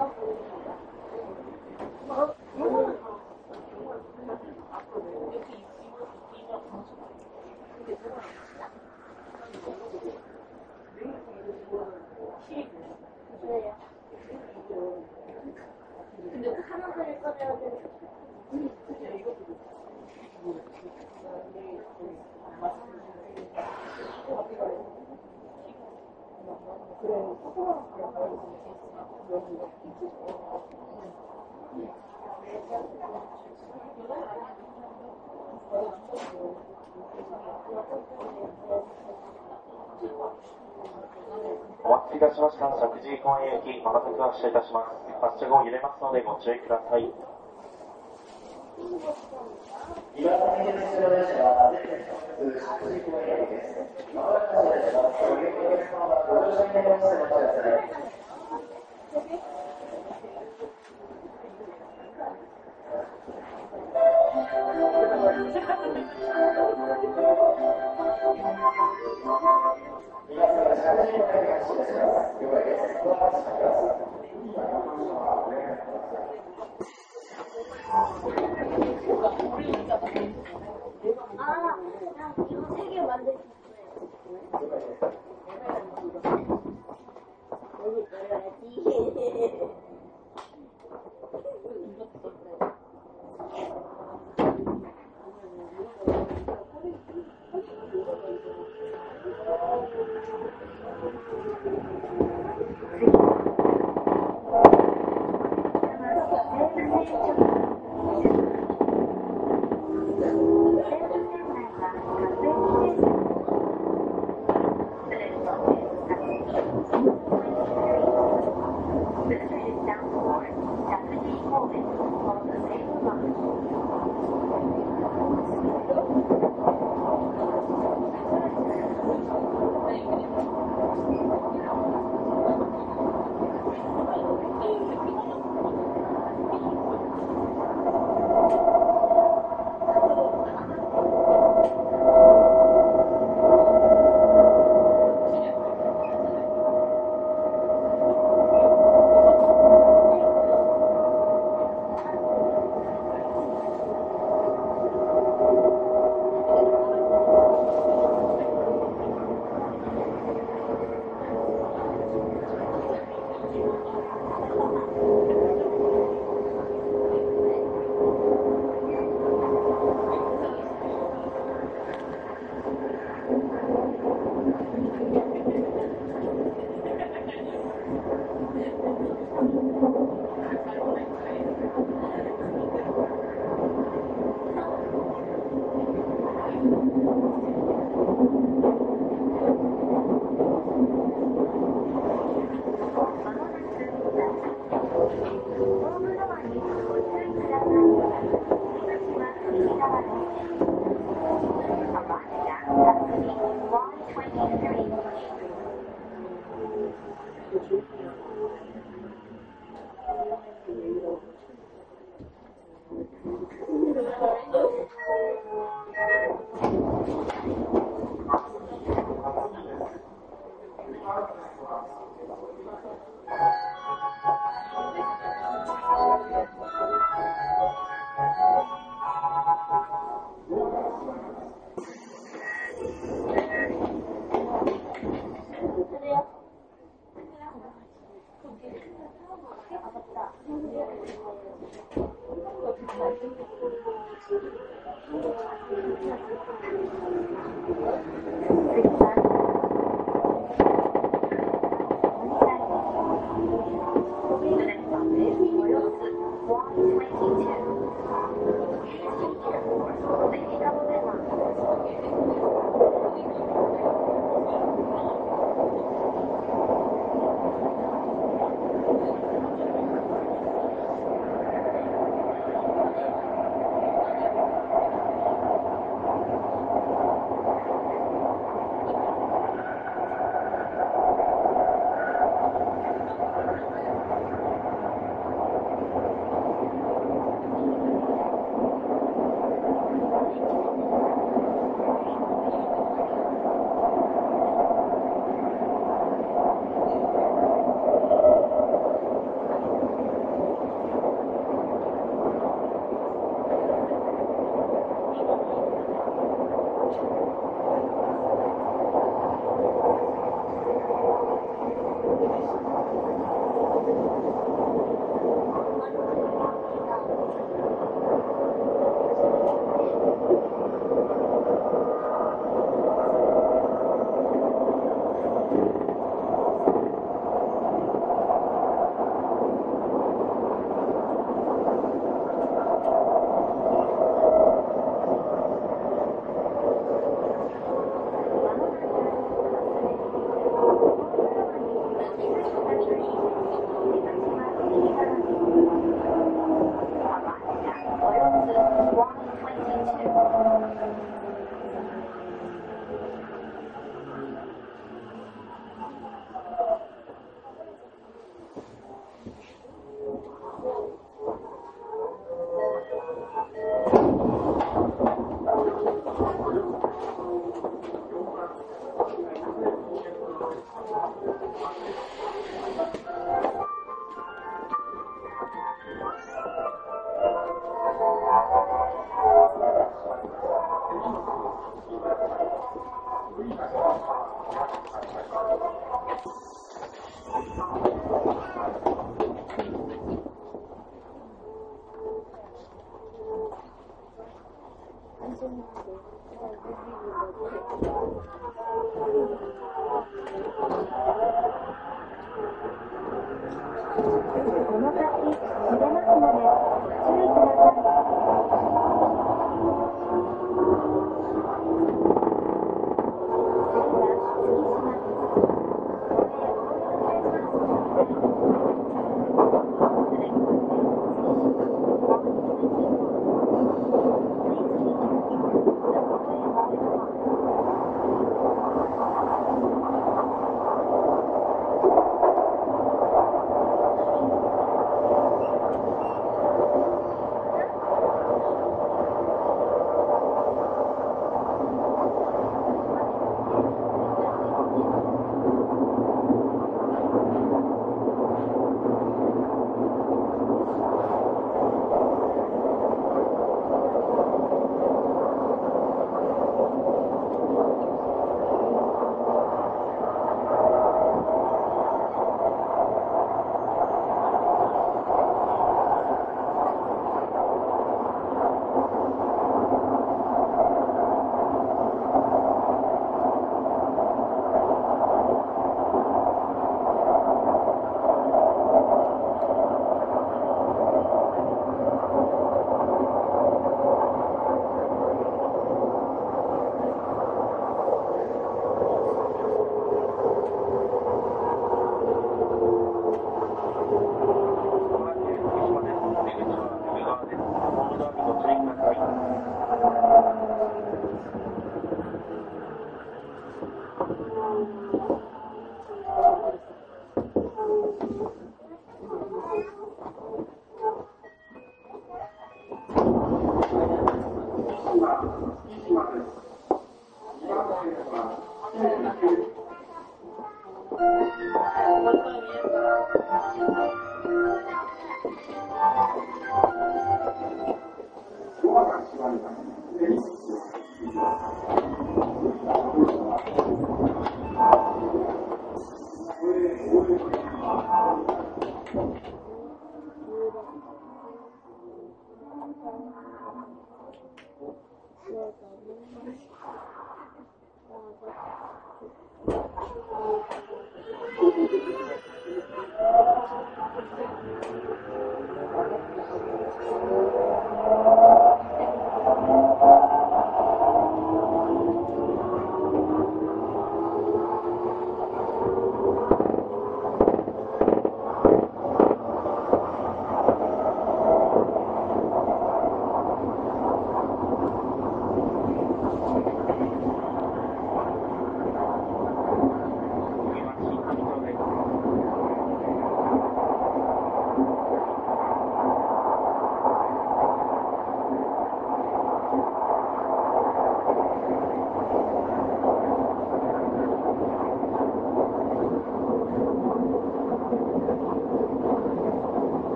acabou. お待たせいたしました。石神井公園行き、まもなく発車いたします。発車後揺れますのでご注意ください。岩手県鉄道列車は全列通石神井駅です。まもなく発車いたします。ご利用のお客様はご乗車になりましてお待ちください。皆様、車内にお願いします。了解です。ご安心ください。 아, 그냥 이거 세 개 만들 수 있어요. はい、いい先生。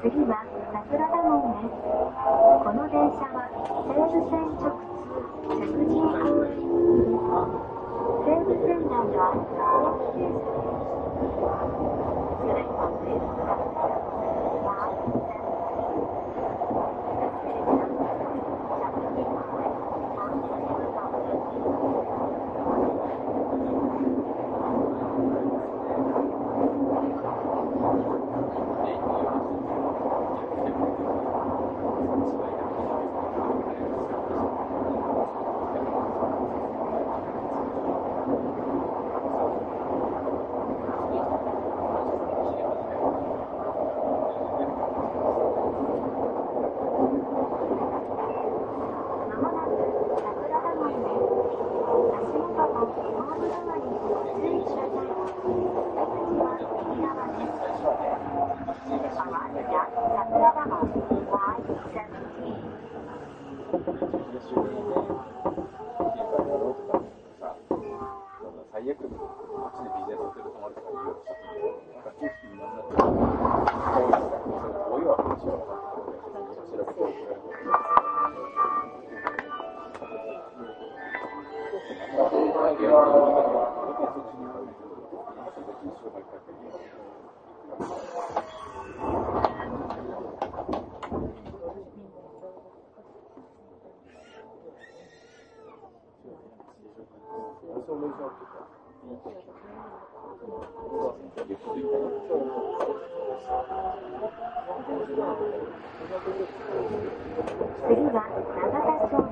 次は桜田門です。この電車は西武線直次は永田町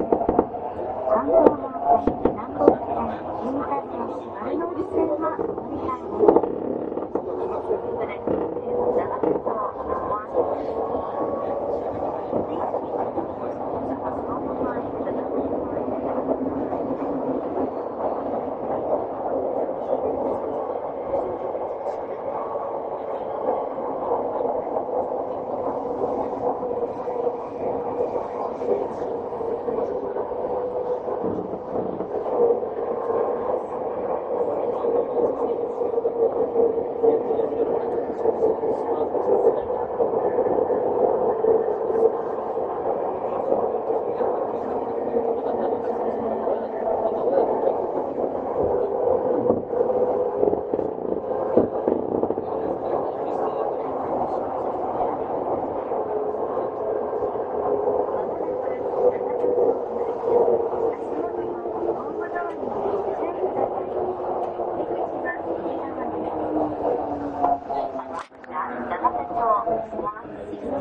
Yeah.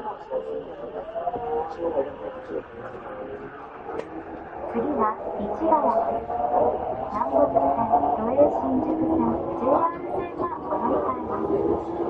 次は市原南北線都営新宿線 JR 線がお乗り換えます。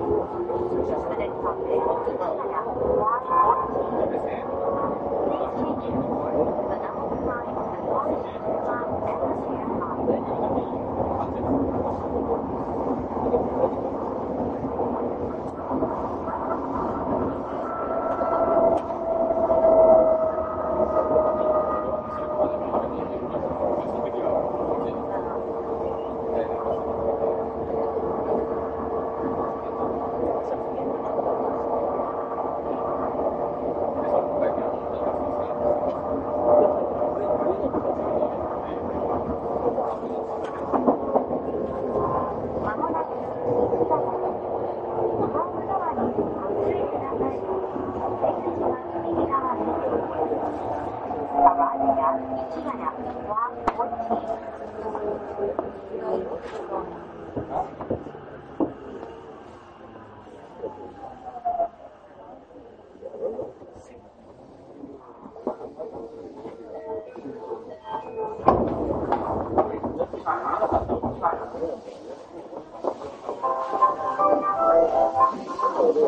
俺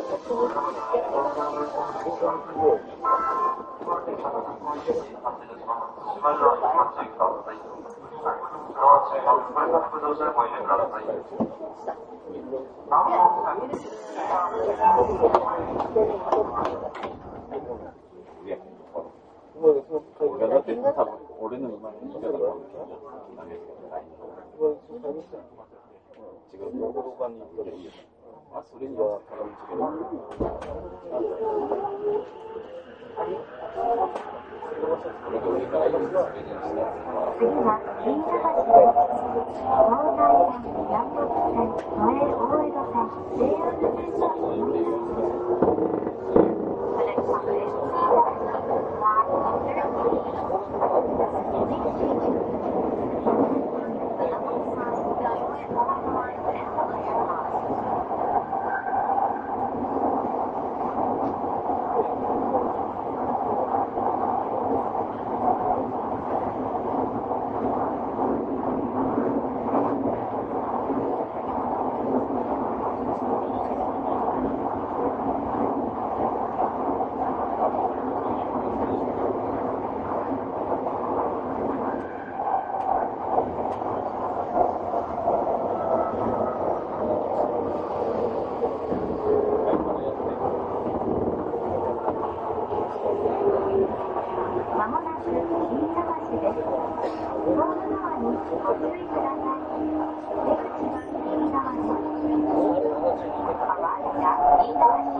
だって多分俺の言い。方が投げてない違う。動あそれには片道俺が上からうそれにした次は銀座橋です。東西線、南線、都営大江戸線、JR 線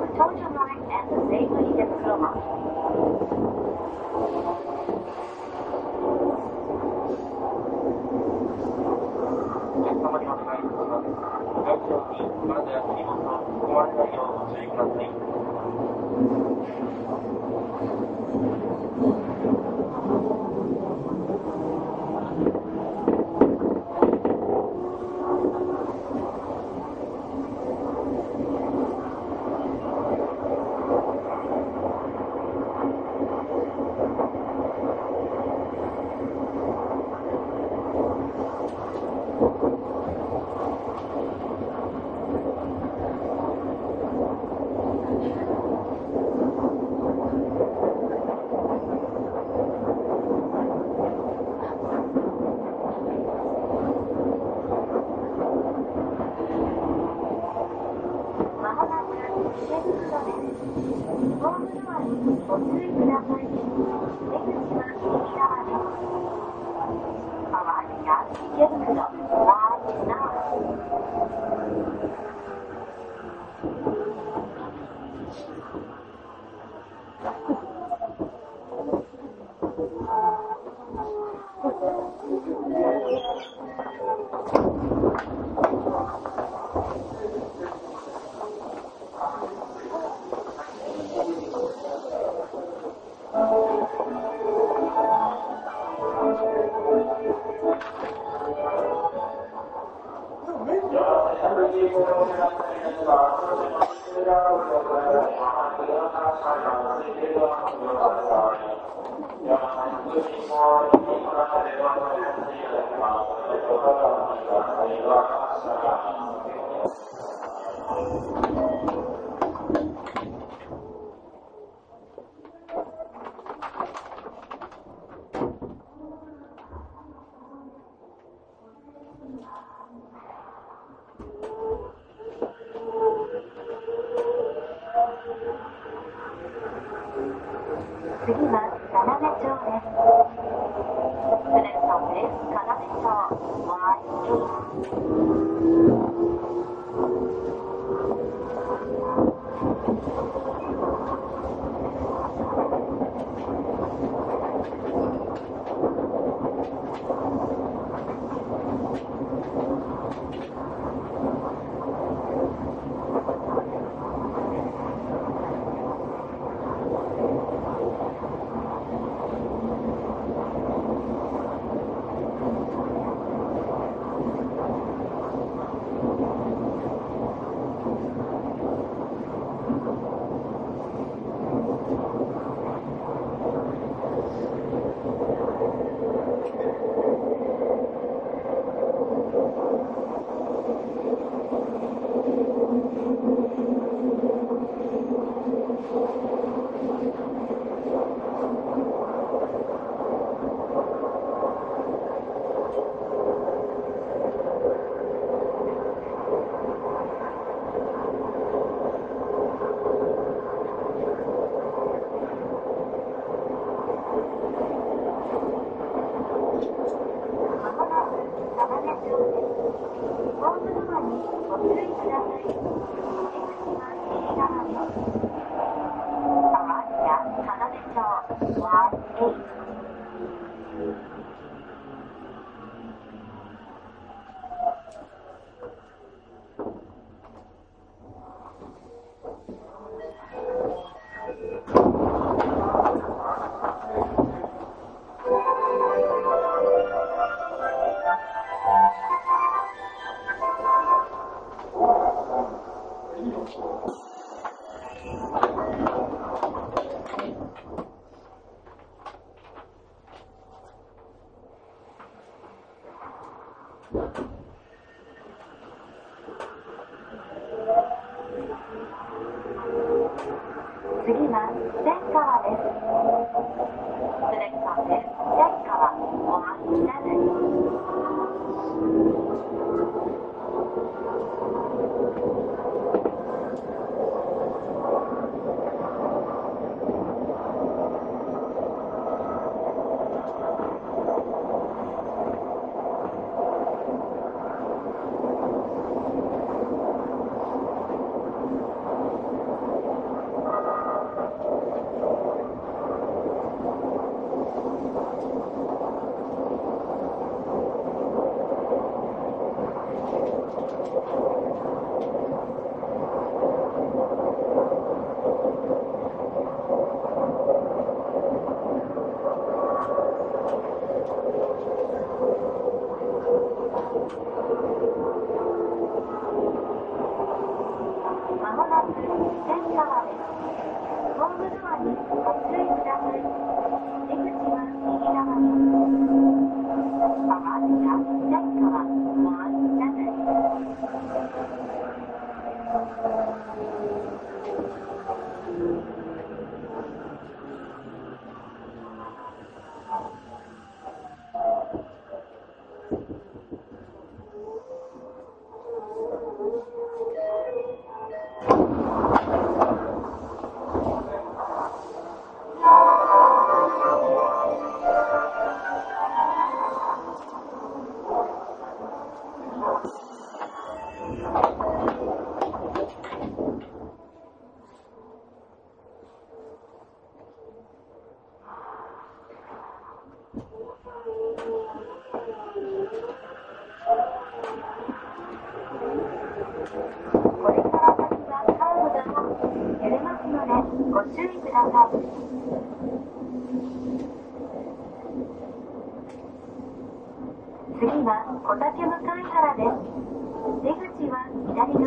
the Tobu Tojo line, and the Seibu Ikebukuro line. 次は金目町です。The next stop is 金目町。Line 2.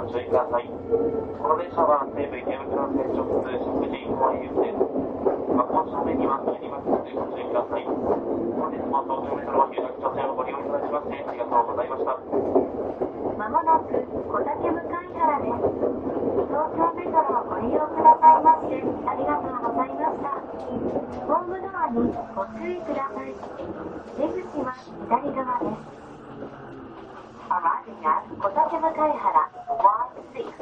ご注意ください。この電車は西武池袋線直通石神井公園行きです。和光正面には入りますのでご注意ください。本日も東京メトロ有楽町線をご利用いただきましてありがとうございました。まもなく小竹向原です。東京メトロをご利用くださいましてありがとうございました。ホームドアにご注意ください。出口は左側です。Arriving at 小竹向原 Y6.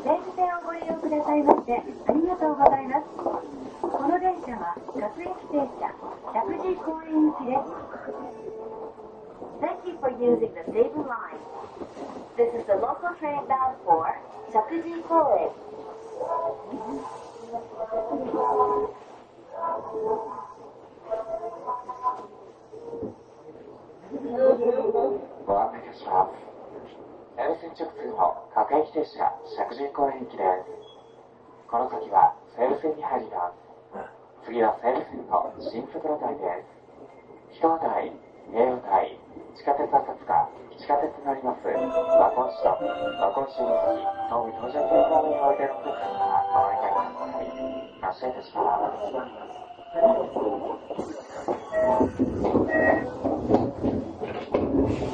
西武線をご利用くださいましてありがとうございます。この電車は各駅停車石神公園行きです。Thank you for using the Seibu line. This is the local train bound for 石神公園。ご案内いたします。西武線直通の各駅停車石神公園行きです。この先は西武線に入ります。次は西武線の新速路台です。人和ゲーム会、地下鉄浅塚、地下鉄乗ります。和光市と和光市大崎、東武東上線方面においでのお客様はお乗り換えください。発車いたします。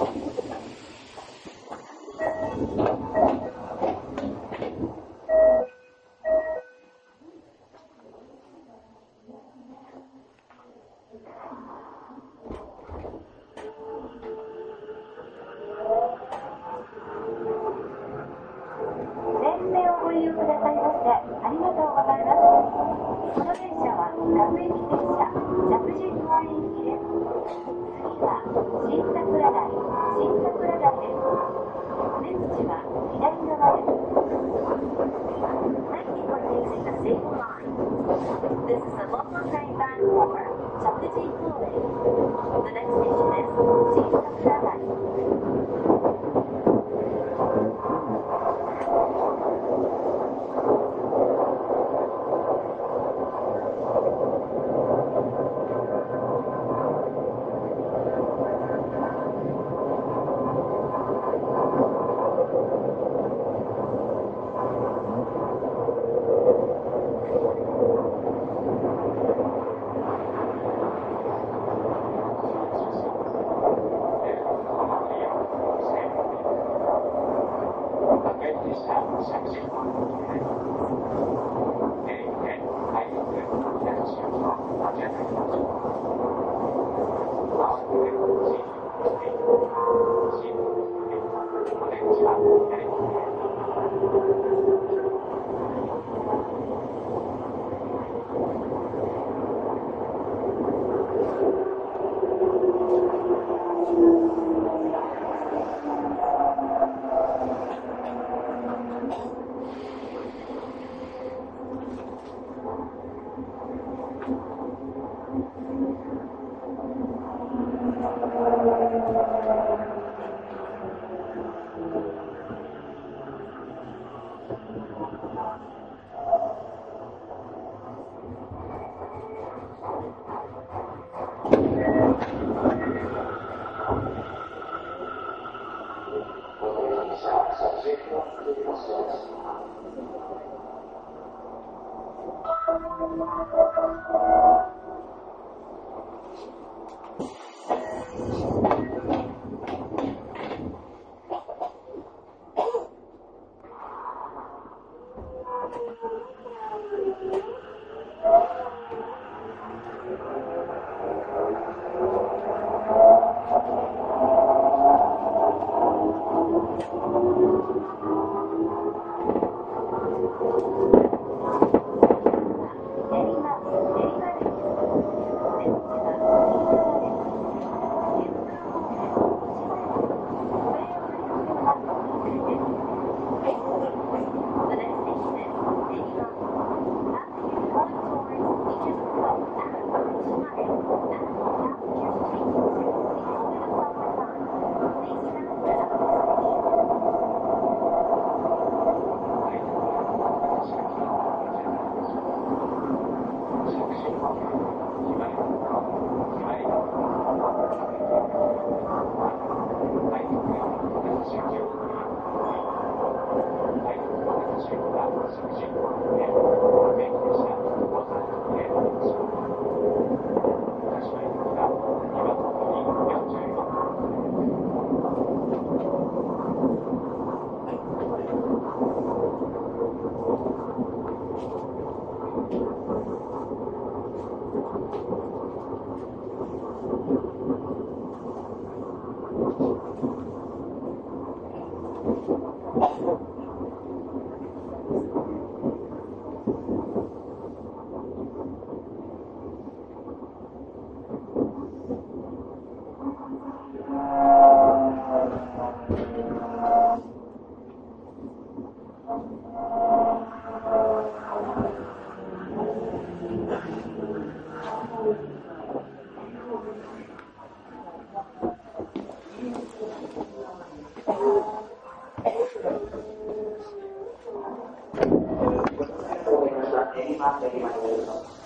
西武線をご利用くださいましてありがとうございます。この電車は各駅停車石神井公園行きです。次は新桜台、新桜台です。出口は左側です。Thank you for using the Seibu line. This is a local train bound for 石神井公園。The next station is 新桜台。